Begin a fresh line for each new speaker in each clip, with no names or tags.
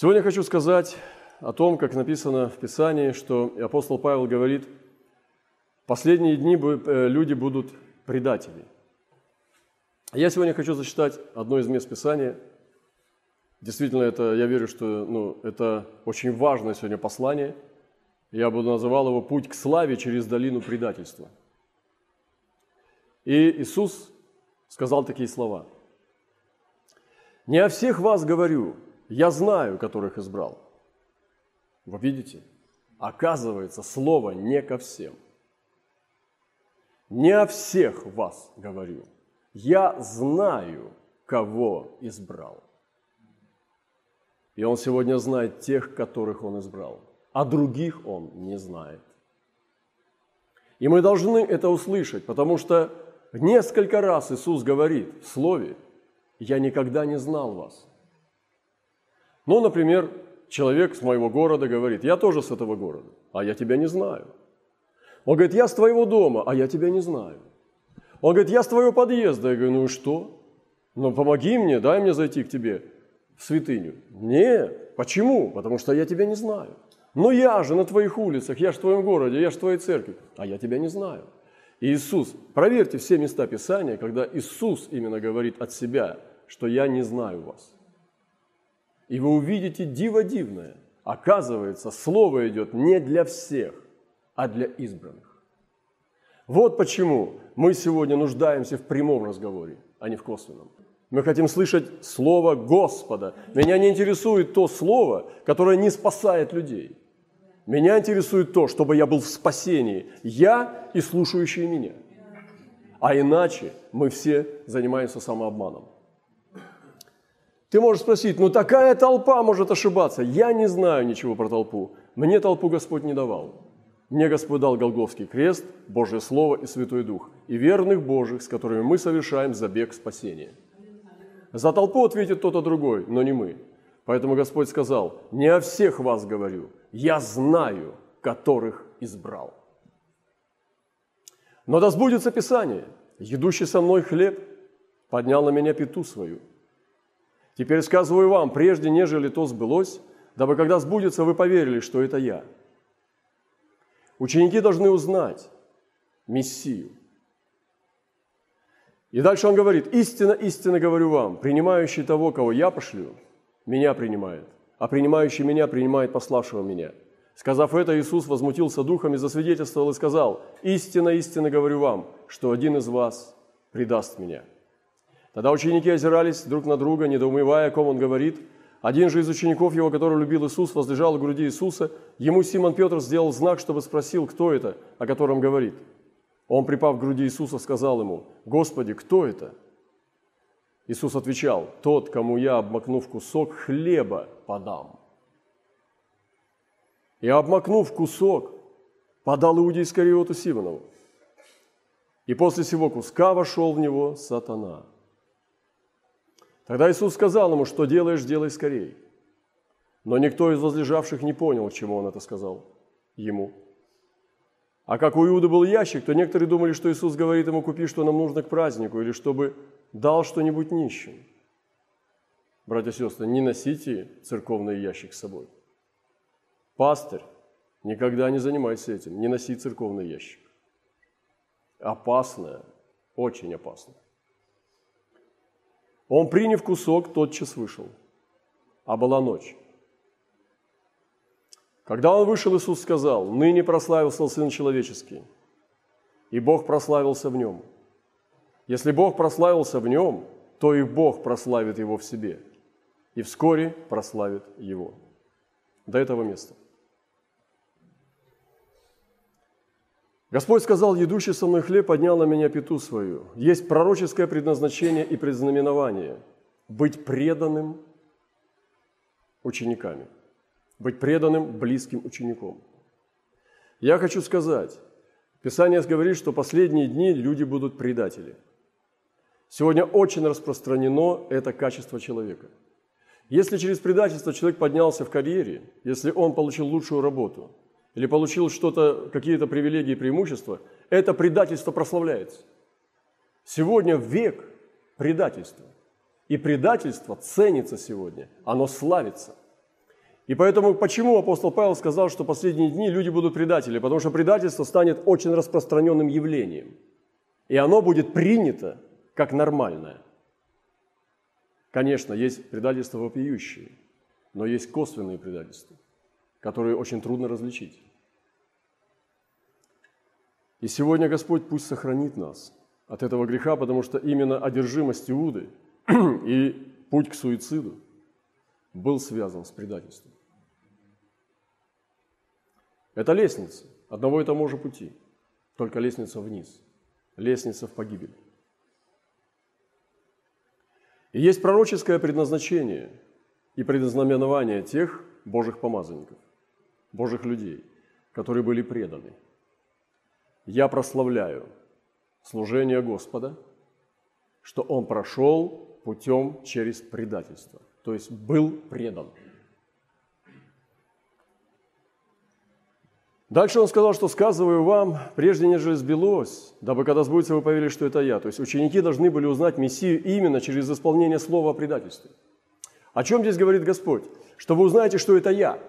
Сегодня хочу сказать о том, как написано в Писании, что апостол Павел говорит, последние дни э, люди будут предатели. Я сегодня хочу зачитать одно из мест Писания. Действительно, это, я верю, что ну, это очень важное сегодня послание. Я буду называл его «Путь к славе через долину предательства». И Иисус сказал такие слова. «Не о всех вас говорю, я знаю, которых избрал. Вы видите? Оказывается, слово не ко всем. Не о всех вас говорю. Я знаю, кого избрал. И он сегодня знает тех, которых он избрал, а других он не знает. И мы должны это услышать, потому что несколько раз Иисус говорит в Слове, «Я никогда не знал вас». Ну, например, человек с моего города говорит, я тоже с этого города, а я тебя не знаю. Он говорит, я с твоего дома, а я тебя не знаю. Он говорит, я с твоего подъезда. Я говорю, ну и что? Ну помоги мне, дай мне зайти к тебе в святыню. Нет. Почему? Потому что я тебя не знаю. Но я же на твоих улицах, я же в твоем городе, я же в твоей церкви, а я тебя не знаю. И Иисус, проверьте все места Писания, когда Иисус именно говорит от себя, что я не знаю вас и вы увидите диво дивное. Оказывается, слово идет не для всех, а для избранных. Вот почему мы сегодня нуждаемся в прямом разговоре, а не в косвенном. Мы хотим слышать слово Господа. Меня не интересует то слово, которое не спасает людей. Меня интересует то, чтобы я был в спасении, я и слушающие меня. А иначе мы все занимаемся самообманом. Ты можешь спросить, ну такая толпа может ошибаться. Я не знаю ничего про толпу. Мне толпу Господь не давал. Мне Господь дал Голговский крест, Божье Слово и Святой Дух, и верных Божьих, с которыми мы совершаем забег спасения. За толпу ответит тот, а другой, но не мы. Поэтому Господь сказал, не о всех вас говорю, я знаю, которых избрал. Но да сбудется Писание, едущий со мной хлеб поднял на меня пету свою – Теперь сказываю вам, прежде нежели то сбылось, дабы когда сбудется, вы поверили, что это я. Ученики должны узнать Мессию. И дальше он говорит, истинно, истинно говорю вам, принимающий того, кого я пошлю, меня принимает, а принимающий меня принимает пославшего меня. Сказав это, Иисус возмутился духом и засвидетельствовал и сказал, истинно, истинно говорю вам, что один из вас предаст меня. Тогда ученики озирались друг на друга, недоумевая, о ком он говорит. Один же из учеников его, который любил Иисус, возлежал в груди Иисуса. Ему Симон Петр сделал знак, чтобы спросил, кто это, о котором говорит. Он, припав к груди Иисуса, сказал ему, «Господи, кто это?» Иисус отвечал, «Тот, кому я, обмакнув кусок хлеба, подам». И, обмакнув кусок, подал Иуде Искариоту Симонову. И после всего куска вошел в него сатана – Тогда Иисус сказал ему, что делаешь, делай скорей. Но никто из возлежавших не понял, чему он это сказал ему. А как у Иуды был ящик, то некоторые думали, что Иисус говорит ему, купи, что нам нужно к празднику, или чтобы дал что-нибудь нищим. Братья и сестры, не носите церковный ящик с собой. Пастырь, никогда не занимайся этим, не носи церковный ящик. Опасное, очень опасно. Он, приняв кусок, тотчас вышел. А была ночь. Когда он вышел, Иисус сказал, «Ныне прославился Сын Человеческий, и Бог прославился в нем. Если Бог прославился в нем, то и Бог прославит его в себе, и вскоре прославит его». До этого места. Господь сказал, едущий со мной хлеб поднял на меня пету свою. Есть пророческое предназначение и предзнаменование – быть преданным учениками, быть преданным близким учеником. Я хочу сказать, Писание говорит, что последние дни люди будут предатели. Сегодня очень распространено это качество человека. Если через предательство человек поднялся в карьере, если он получил лучшую работу – или получил что-то, какие-то привилегии и преимущества, это предательство прославляется. Сегодня век предательства. И предательство ценится сегодня, оно славится. И поэтому почему апостол Павел сказал, что последние дни люди будут предатели? Потому что предательство станет очень распространенным явлением. И оно будет принято как нормальное. Конечно, есть предательства вопиющие, но есть косвенные предательства, которые очень трудно различить. И сегодня Господь пусть сохранит нас от этого греха, потому что именно одержимость Иуды и путь к суициду был связан с предательством. Это лестница одного и того же пути, только лестница вниз, лестница в погибель. И есть пророческое предназначение и предназнаменование тех Божьих помазанников, Божьих людей, которые были преданы – я прославляю служение Господа, что Он прошел путем через предательство, то есть был предан. Дальше он сказал, что сказываю вам, прежде нежели сбилось, дабы когда сбудется, вы поверили, что это я. То есть ученики должны были узнать Мессию именно через исполнение слова о предательстве. О чем здесь говорит Господь? Что вы узнаете, что это я.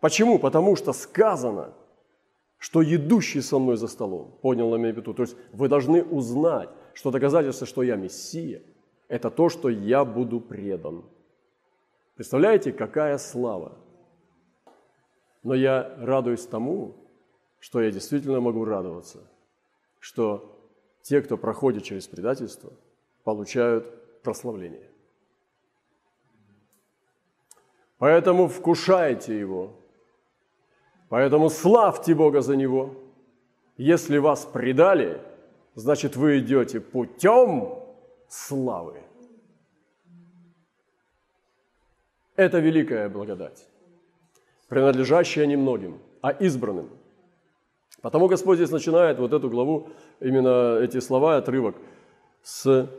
Почему? Потому что сказано – что едущий со мной за столом поднял на меня пету. То есть вы должны узнать, что доказательство, что я Мессия, это то, что я буду предан. Представляете, какая слава? Но я радуюсь тому, что я действительно могу радоваться, что те, кто проходит через предательство, получают прославление. Поэтому вкушайте его, Поэтому славьте Бога за него. Если вас предали, значит вы идете путем славы. Это великая благодать, принадлежащая немногим, а избранным. Потому Господь здесь начинает вот эту главу, именно эти слова, отрывок, с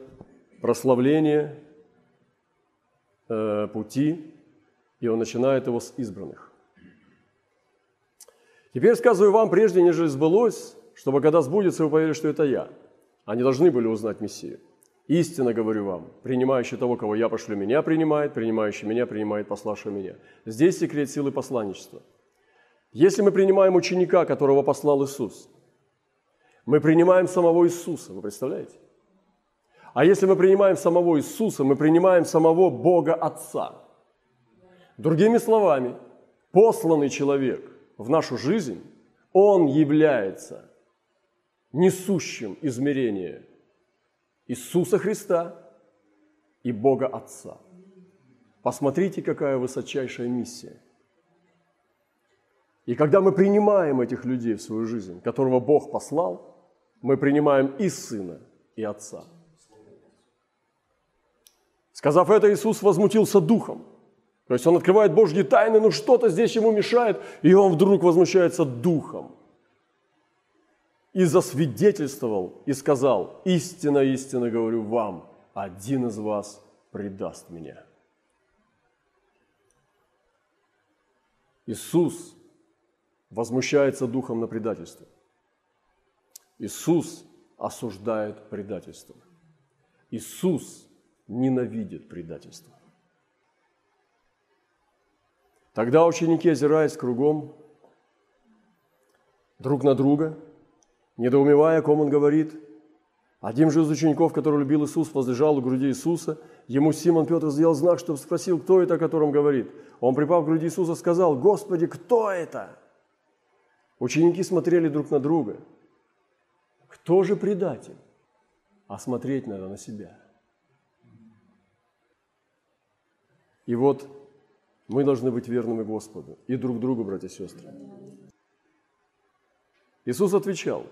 прославления э, пути, и он начинает его с избранных. Теперь сказываю вам, прежде нежели сбылось, чтобы когда сбудется, вы поверили, что это я. Они должны были узнать Мессию. Истинно говорю вам, принимающий того, кого я пошлю, меня принимает, принимающий меня принимает пославшего меня. Здесь секрет силы посланничества. Если мы принимаем ученика, которого послал Иисус, мы принимаем самого Иисуса, вы представляете? А если мы принимаем самого Иисуса, мы принимаем самого Бога Отца. Другими словами, посланный человек – в нашу жизнь, Он является несущим измерение Иисуса Христа и Бога Отца. Посмотрите, какая высочайшая миссия. И когда мы принимаем этих людей в свою жизнь, которого Бог послал, мы принимаем и Сына, и Отца. Сказав это, Иисус возмутился духом – то есть он открывает Божьи тайны, но что-то здесь ему мешает, и он вдруг возмущается духом. И засвидетельствовал, и сказал, истинно, истинно говорю вам, один из вас предаст меня. Иисус возмущается духом на предательство. Иисус осуждает предательство. Иисус ненавидит предательство. Тогда ученики, озираясь кругом друг на друга, недоумевая, о ком он говорит, один же из учеников, который любил Иисус, возлежал у груди Иисуса. Ему Симон Петр сделал знак, чтобы спросил, кто это, о котором говорит. Он, припав к груди Иисуса, сказал, «Господи, кто это?» Ученики смотрели друг на друга. Кто же предатель? А смотреть надо на себя. И вот мы должны быть верными Господу и друг другу, братья и сестры. Иисус отвечал,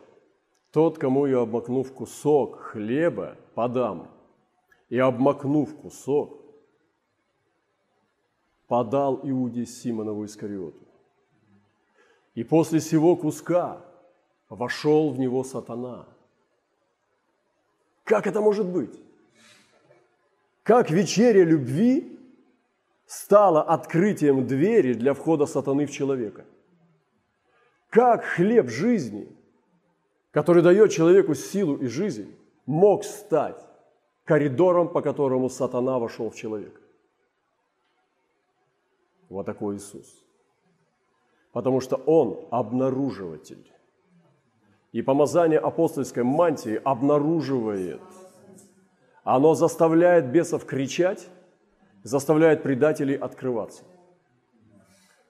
«Тот, кому я, обмакнув кусок хлеба, подам, и обмакнув кусок, подал Иуде Симонову Искариоту. И после сего куска вошел в него сатана. Как это может быть? Как вечеря любви стало открытием двери для входа сатаны в человека. Как хлеб жизни, который дает человеку силу и жизнь, мог стать коридором, по которому сатана вошел в человека? Вот такой Иисус. Потому что Он обнаруживатель. И помазание апостольской мантии обнаруживает. Оно заставляет бесов кричать, заставляет предателей открываться,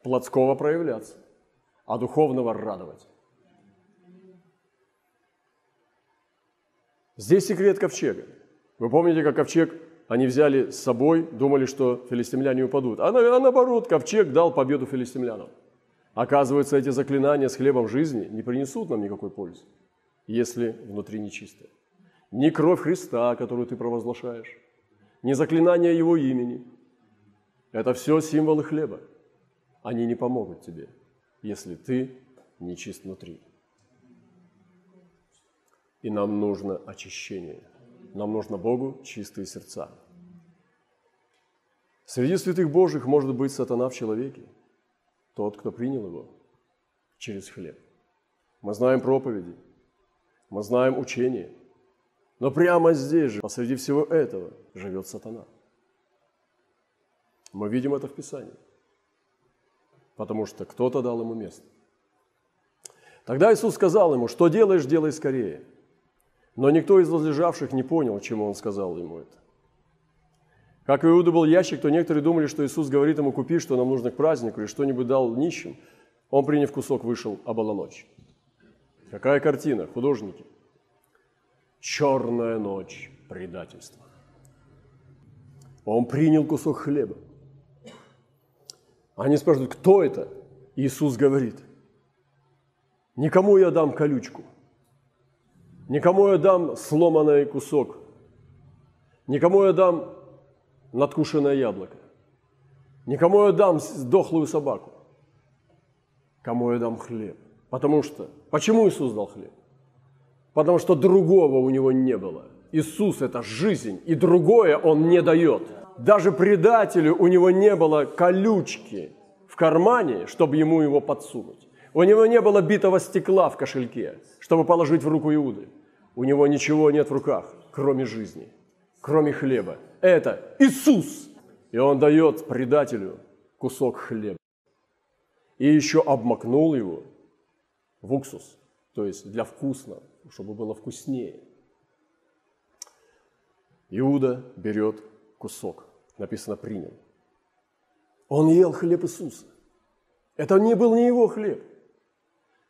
плотского проявляться, а духовного радовать. Здесь секрет ковчега. Вы помните, как ковчег они взяли с собой, думали, что филистимляне упадут. А, а наоборот, ковчег дал победу филистимлянам. Оказывается, эти заклинания с хлебом жизни не принесут нам никакой пользы, если внутри нечисто. Ни кровь Христа, которую ты провозглашаешь, ни заклинание Его имени. Это все символы хлеба. Они не помогут тебе, если ты нечист внутри. И нам нужно очищение. Нам нужно Богу чистые сердца. Среди святых Божьих может быть сатана в человеке, тот, кто принял его через хлеб. Мы знаем проповеди, мы знаем учение, но прямо здесь же, посреди всего этого, живет сатана. Мы видим это в Писании, потому что кто-то дал ему место. Тогда Иисус сказал ему, что делаешь, делай скорее – но никто из возлежавших не понял, чему он сказал ему это. Как у Иуда был ящик, то некоторые думали, что Иисус говорит ему, купи, что нам нужно к празднику, и что-нибудь дал нищим. Он, приняв кусок, вышел, а была ночь. Какая картина, художники. Черная ночь предательства. Он принял кусок хлеба. Они спрашивают, кто это? Иисус говорит, никому я дам колючку – Никому я дам сломанный кусок. Никому я дам надкушенное яблоко. Никому я дам дохлую собаку. Кому я дам хлеб. Потому что, почему Иисус дал хлеб? Потому что другого у него не было. Иисус – это жизнь, и другое Он не дает. Даже предателю у него не было колючки в кармане, чтобы ему его подсунуть. У него не было битого стекла в кошельке, чтобы положить в руку Иуды. У него ничего нет в руках, кроме жизни, кроме хлеба. Это Иисус. И он дает предателю кусок хлеба. И еще обмакнул его в уксус, то есть для вкусного, чтобы было вкуснее. Иуда берет кусок, написано «принял». Он ел хлеб Иисуса. Это не был не его хлеб –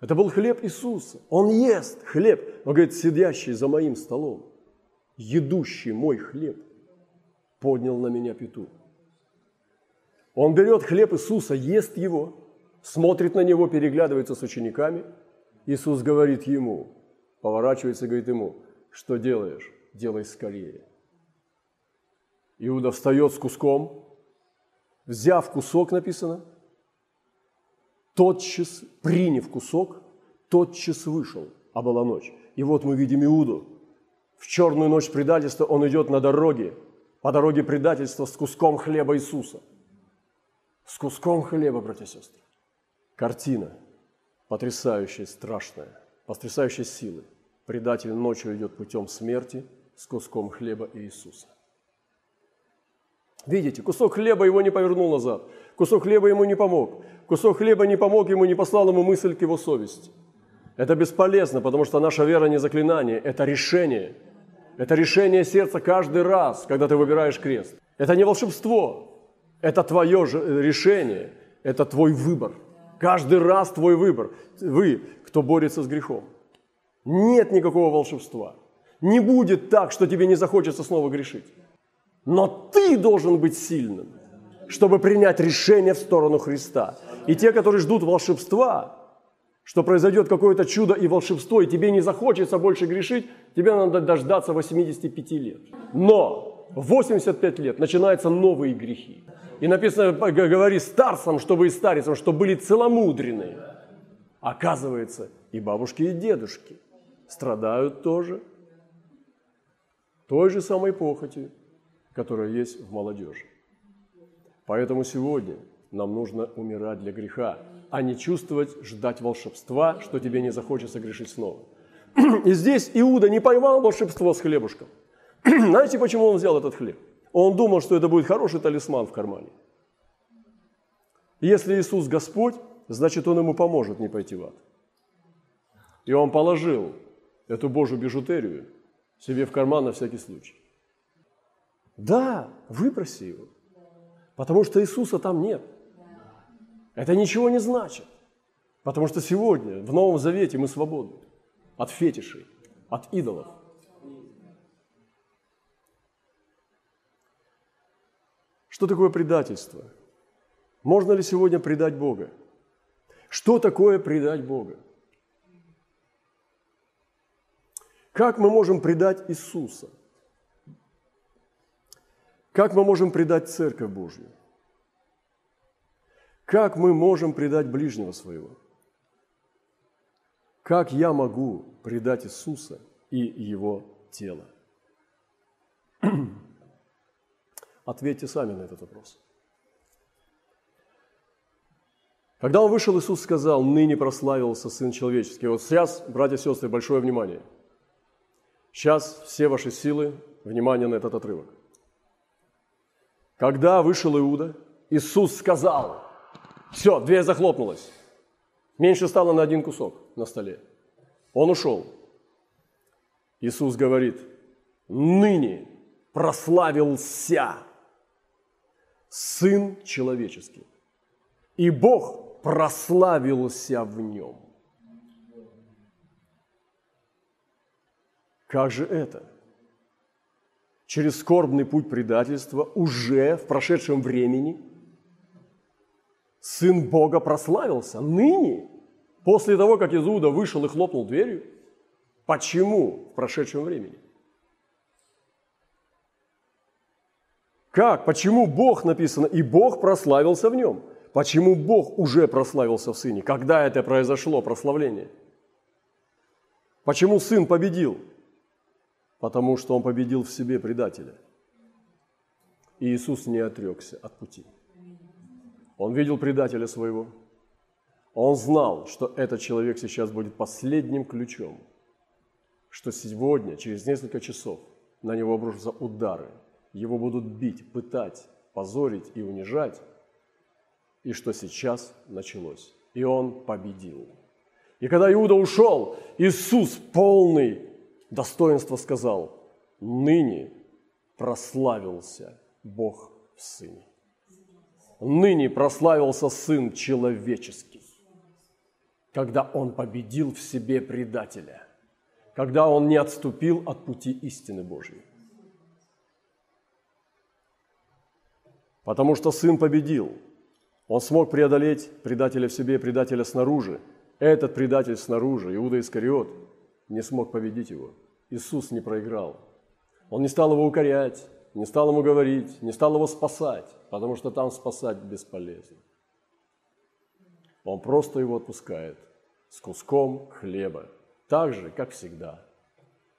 это был хлеб Иисуса. Он ест хлеб. Он говорит, сидящий за моим столом, едущий мой хлеб, поднял на меня пету. Он берет хлеб Иисуса, ест его, смотрит на него, переглядывается с учениками. Иисус говорит ему, поворачивается и говорит ему, что делаешь? Делай скорее. Иуда встает с куском, взяв кусок, написано – тотчас, приняв кусок, тотчас вышел, а была ночь. И вот мы видим Иуду. В черную ночь предательства он идет на дороге, по дороге предательства с куском хлеба Иисуса. С куском хлеба, братья и сестры. Картина потрясающая, страшная, потрясающей силы. Предатель ночью идет путем смерти с куском хлеба Иисуса. Видите, кусок хлеба его не повернул назад, кусок хлеба ему не помог, кусок хлеба не помог ему, не послал ему мысль к его совести. Это бесполезно, потому что наша вера не заклинание, это решение. Это решение сердца каждый раз, когда ты выбираешь крест. Это не волшебство, это твое же решение, это твой выбор. Каждый раз твой выбор. Вы, кто борется с грехом. Нет никакого волшебства. Не будет так, что тебе не захочется снова грешить. Но ты должен быть сильным, чтобы принять решение в сторону Христа. И те, которые ждут волшебства, что произойдет какое-то чудо и волшебство, и тебе не захочется больше грешить, тебе надо дождаться 85 лет. Но в 85 лет начинаются новые грехи. И написано, говори старцам, чтобы и старицам, чтобы были целомудренные. Оказывается, и бабушки, и дедушки страдают тоже той же самой похотью, которая есть в молодежи. Поэтому сегодня нам нужно умирать для греха, а не чувствовать, ждать волшебства, что тебе не захочется грешить снова. И здесь Иуда не поймал волшебство с хлебушком. Знаете, почему он взял этот хлеб? Он думал, что это будет хороший талисман в кармане. Если Иисус Господь, значит, Он ему поможет не пойти в ад. И Он положил эту Божью бижутерию себе в карман на всякий случай. Да, выброси его, потому что Иисуса там нет. Это ничего не значит, потому что сегодня в Новом Завете мы свободны от фетишей, от идолов. Что такое предательство? Можно ли сегодня предать Бога? Что такое предать Бога? Как мы можем предать Иисуса? Как мы можем предать Церковь Божью? Как мы можем предать ближнего своего? Как я могу предать Иисуса и Его тело? Ответьте сами на этот вопрос. Когда он вышел, Иисус сказал, ныне прославился Сын Человеческий. Вот сейчас, братья и сестры, большое внимание. Сейчас все ваши силы, внимание на этот отрывок. Когда вышел Иуда, Иисус сказал, все, дверь захлопнулась. Меньше стало на один кусок на столе. Он ушел. Иисус говорит, ныне прославился Сын человеческий. И Бог прославился в нем. Как же это? Через скорбный путь предательства уже в прошедшем времени Сын Бога прославился ныне, после того, как Иуда вышел и хлопнул дверью. Почему в прошедшем времени? Как? Почему Бог написано? И Бог прославился в нем. Почему Бог уже прославился в Сыне? Когда это произошло, прославление? Почему Сын победил? Потому что Он победил в себе предателя. И Иисус не отрекся от пути. Он видел предателя своего. Он знал, что этот человек сейчас будет последним ключом, что сегодня, через несколько часов, на него обрушатся удары – его будут бить, пытать, позорить и унижать, и что сейчас началось. И он победил. И когда Иуда ушел, Иисус, полный достоинства, сказал, ныне прославился Бог в Сыне. Ныне прославился Сын человеческий, когда Он победил в себе предателя, когда Он не отступил от пути истины Божьей. Потому что Сын победил. Он смог преодолеть предателя в себе, предателя снаружи. Этот предатель снаружи, Иуда Искариот, не смог победить его. Иисус не проиграл. Он не стал его укорять, не стал ему говорить, не стал его спасать, потому что там спасать бесполезно. Он просто его отпускает с куском хлеба, так же, как всегда,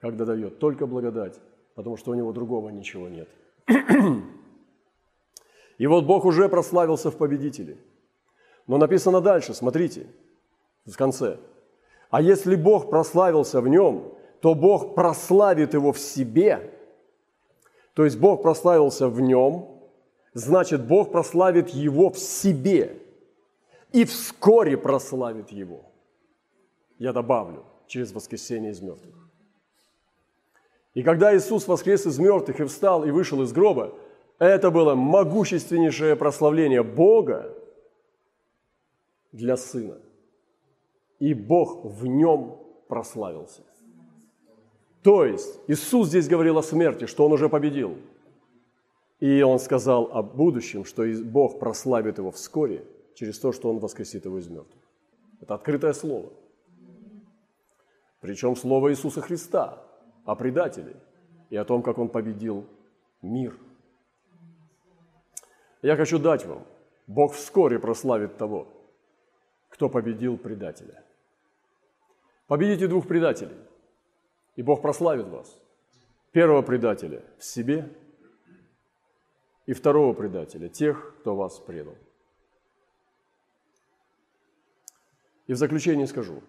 когда дает только благодать, потому что у него другого ничего нет. И вот Бог уже прославился в победителе. Но написано дальше, смотрите, в конце. А если Бог прославился в нем, то Бог прославит его в себе. То есть Бог прославился в нем, значит, Бог прославит его в себе. И вскоре прославит его. Я добавлю, через воскресение из мертвых. И когда Иисус воскрес из мертвых и встал и вышел из гроба, это было могущественнейшее прославление Бога для Сына. И Бог в нем прославился. То есть Иисус здесь говорил о смерти, что Он уже победил. И Он сказал о будущем, что Бог прославит Его вскоре через то, что Он воскресит Его из мертвых. Это открытое слово. Причем слово Иисуса Христа о предателе и о том, как Он победил мир – я хочу дать вам, Бог вскоре прославит того, кто победил предателя. Победите двух предателей, и Бог прославит вас. Первого предателя в себе и второго предателя, тех, кто вас предал. И в заключение скажу,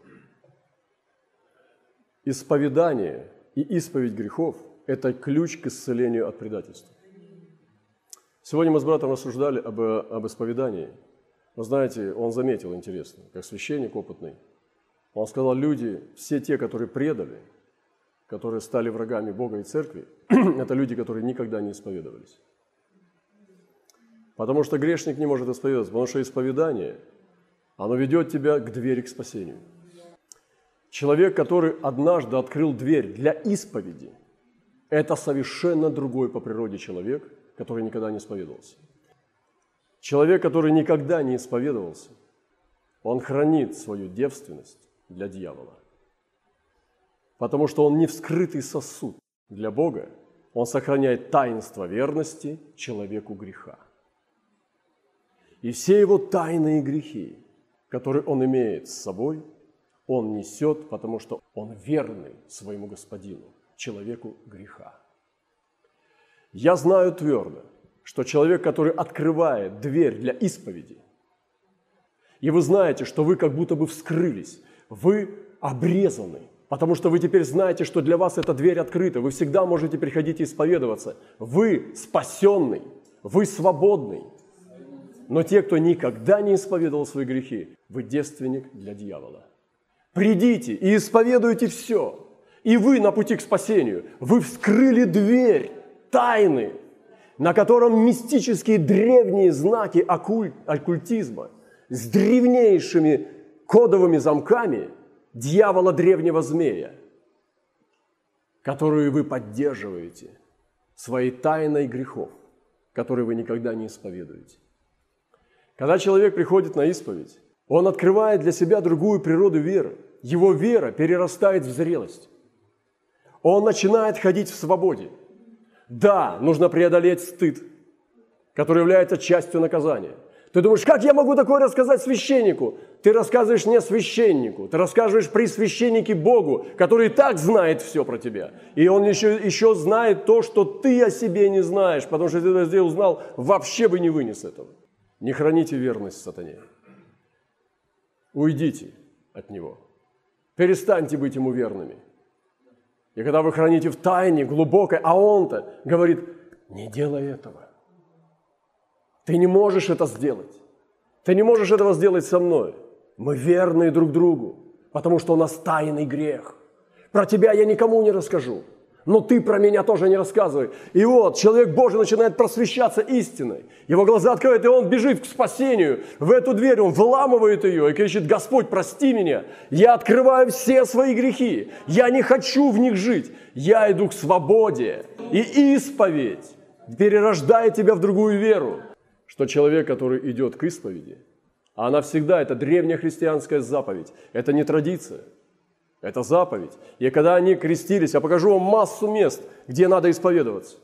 исповедание и исповедь грехов – это ключ к исцелению от предательства. Сегодня мы с братом рассуждали об, об исповедании. Вы знаете, он заметил интересно, как священник опытный. Он сказал, люди, все те, которые предали, которые стали врагами Бога и Церкви, это люди, которые никогда не исповедовались. Потому что грешник не может исповедоваться, потому что исповедание, оно ведет тебя к двери к спасению. Человек, который однажды открыл дверь для исповеди, это совершенно другой по природе человек, который никогда не исповедовался. Человек, который никогда не исповедовался, он хранит свою девственность для дьявола. Потому что он не вскрытый сосуд для Бога, он сохраняет таинство верности человеку греха. И все его тайные грехи, которые он имеет с собой, он несет, потому что он верный своему господину, человеку греха. Я знаю твердо, что человек, который открывает дверь для исповеди, и вы знаете, что вы как будто бы вскрылись, вы обрезаны, потому что вы теперь знаете, что для вас эта дверь открыта, вы всегда можете приходить и исповедоваться. Вы спасенный, вы свободный, но те, кто никогда не исповедовал свои грехи, вы девственник для дьявола. Придите и исповедуйте все. И вы на пути к спасению. Вы вскрыли дверь тайны, на котором мистические древние знаки оккуль, оккультизма с древнейшими кодовыми замками дьявола древнего змея, которую вы поддерживаете своей тайной грехов, которые вы никогда не исповедуете. Когда человек приходит на исповедь, он открывает для себя другую природу веры. Его вера перерастает в зрелость. Он начинает ходить в свободе. Да, нужно преодолеть стыд, который является частью наказания. Ты думаешь, как я могу такое рассказать священнику? Ты рассказываешь не священнику, ты рассказываешь при священнике Богу, который и так знает все про тебя. И он еще, еще знает то, что ты о себе не знаешь, потому что если ты это узнал, вообще бы не вынес этого. Не храните верность сатане. Уйдите от него. Перестаньте быть ему верными. И когда вы храните в тайне глубокой, а он-то говорит, не делай этого. Ты не можешь это сделать. Ты не можешь этого сделать со мной. Мы верны друг другу, потому что у нас тайный грех. Про тебя я никому не расскажу но ты про меня тоже не рассказывай. И вот человек Божий начинает просвещаться истиной. Его глаза открывают, и он бежит к спасению. В эту дверь он вламывает ее и кричит, Господь, прости меня. Я открываю все свои грехи. Я не хочу в них жить. Я иду к свободе. И исповедь перерождает тебя в другую веру. Что человек, который идет к исповеди, а она всегда, это древняя христианская заповедь, это не традиция – это заповедь. И когда они крестились, я покажу вам массу мест, где надо исповедоваться.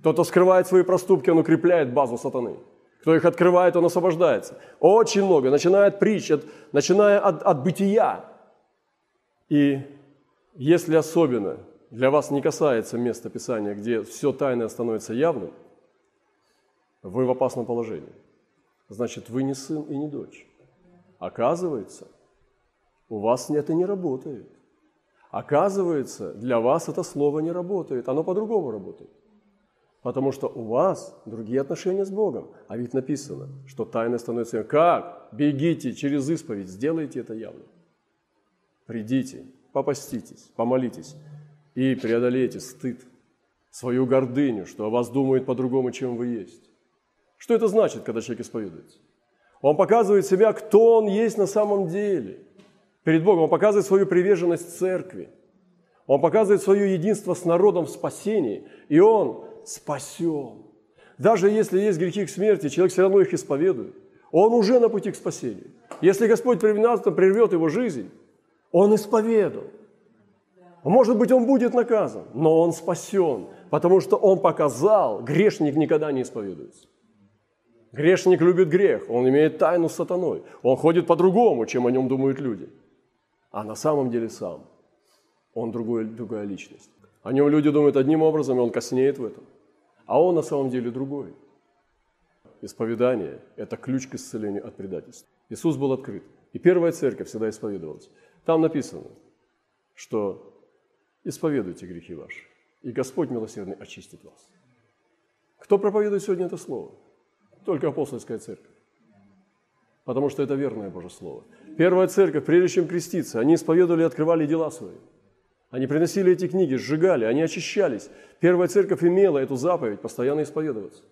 Кто-то скрывает свои проступки, он укрепляет базу сатаны. Кто их открывает, он освобождается. Очень много, начиная от притч, от, начиная от, от бытия. И если особенно для вас не касается места Писания, где все тайное становится явным, вы в опасном положении. Значит, вы не сын и не дочь. Оказывается, у вас это не работает. Оказывается, для вас это слово не работает, оно по-другому работает. Потому что у вас другие отношения с Богом. А ведь написано, что тайна становится... Как? Бегите через исповедь, сделайте это явно. Придите, попаститесь, помолитесь и преодолейте стыд, свою гордыню, что о вас думают по-другому, чем вы есть. Что это значит, когда человек исповедуется? Он показывает себя, кто он есть на самом деле – перед Богом, он показывает свою приверженность церкви. Он показывает свое единство с народом в спасении, и он спасен. Даже если есть грехи к смерти, человек все равно их исповедует. Он уже на пути к спасению. Если Господь прервет его жизнь, он исповедует. Может быть, он будет наказан, но он спасен, потому что он показал, грешник никогда не исповедуется. Грешник любит грех, он имеет тайну с сатаной, он ходит по-другому, чем о нем думают люди – а на самом деле сам. Он другой, другая личность. О нем люди думают одним образом, и он коснеет в этом. А он на самом деле другой. Исповедание – это ключ к исцелению от предательства. Иисус был открыт. И первая церковь всегда исповедовалась. Там написано, что исповедуйте грехи ваши, и Господь милосердный очистит вас. Кто проповедует сегодня это слово? Только апостольская церковь. потому что это верное Божье Слово. Первая церковь, прежде чем креститься, они исповедовали и открывали дела свои. Они приносили эти книги, сжигали, они очищались. Первая церковь имела эту заповедь постоянно исповедоваться.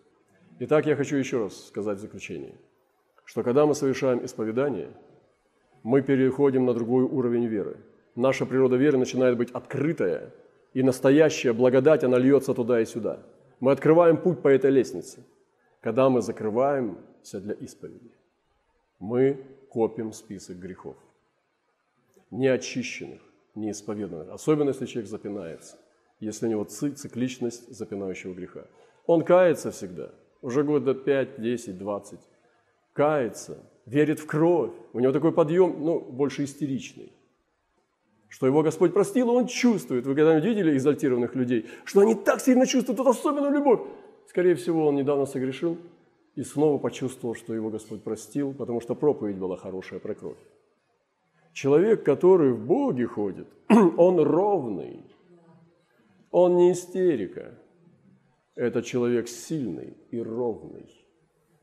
Итак, я хочу еще раз сказать в заключение, что когда мы совершаем исповедание, мы переходим на другой уровень веры. Наша природа веры начинает быть открытая, и настоящая благодать, она льется туда и сюда. Мы открываем путь по этой лестнице, когда мы закрываемся для исповеди мы копим список грехов. Неочищенных, неисповеданных. Особенно, если человек запинается. Если у него цикличность запинающего греха. Он кается всегда. Уже года 5, 10, 20. Кается, верит в кровь. У него такой подъем, ну, больше истеричный. Что его Господь простил, он чувствует. Вы когда-нибудь видели экзальтированных людей? Что они так сильно чувствуют эту особенную любовь. Скорее всего, он недавно согрешил, и снова почувствовал, что его Господь простил, потому что проповедь была хорошая про кровь. Человек, который в Боге ходит, он ровный, он не истерика. Это человек сильный и ровный,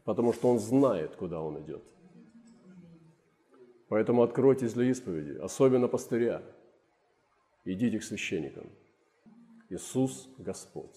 потому что он знает, куда он идет. Поэтому откройтесь для исповеди, особенно пастыря. Идите к священникам. Иисус Господь.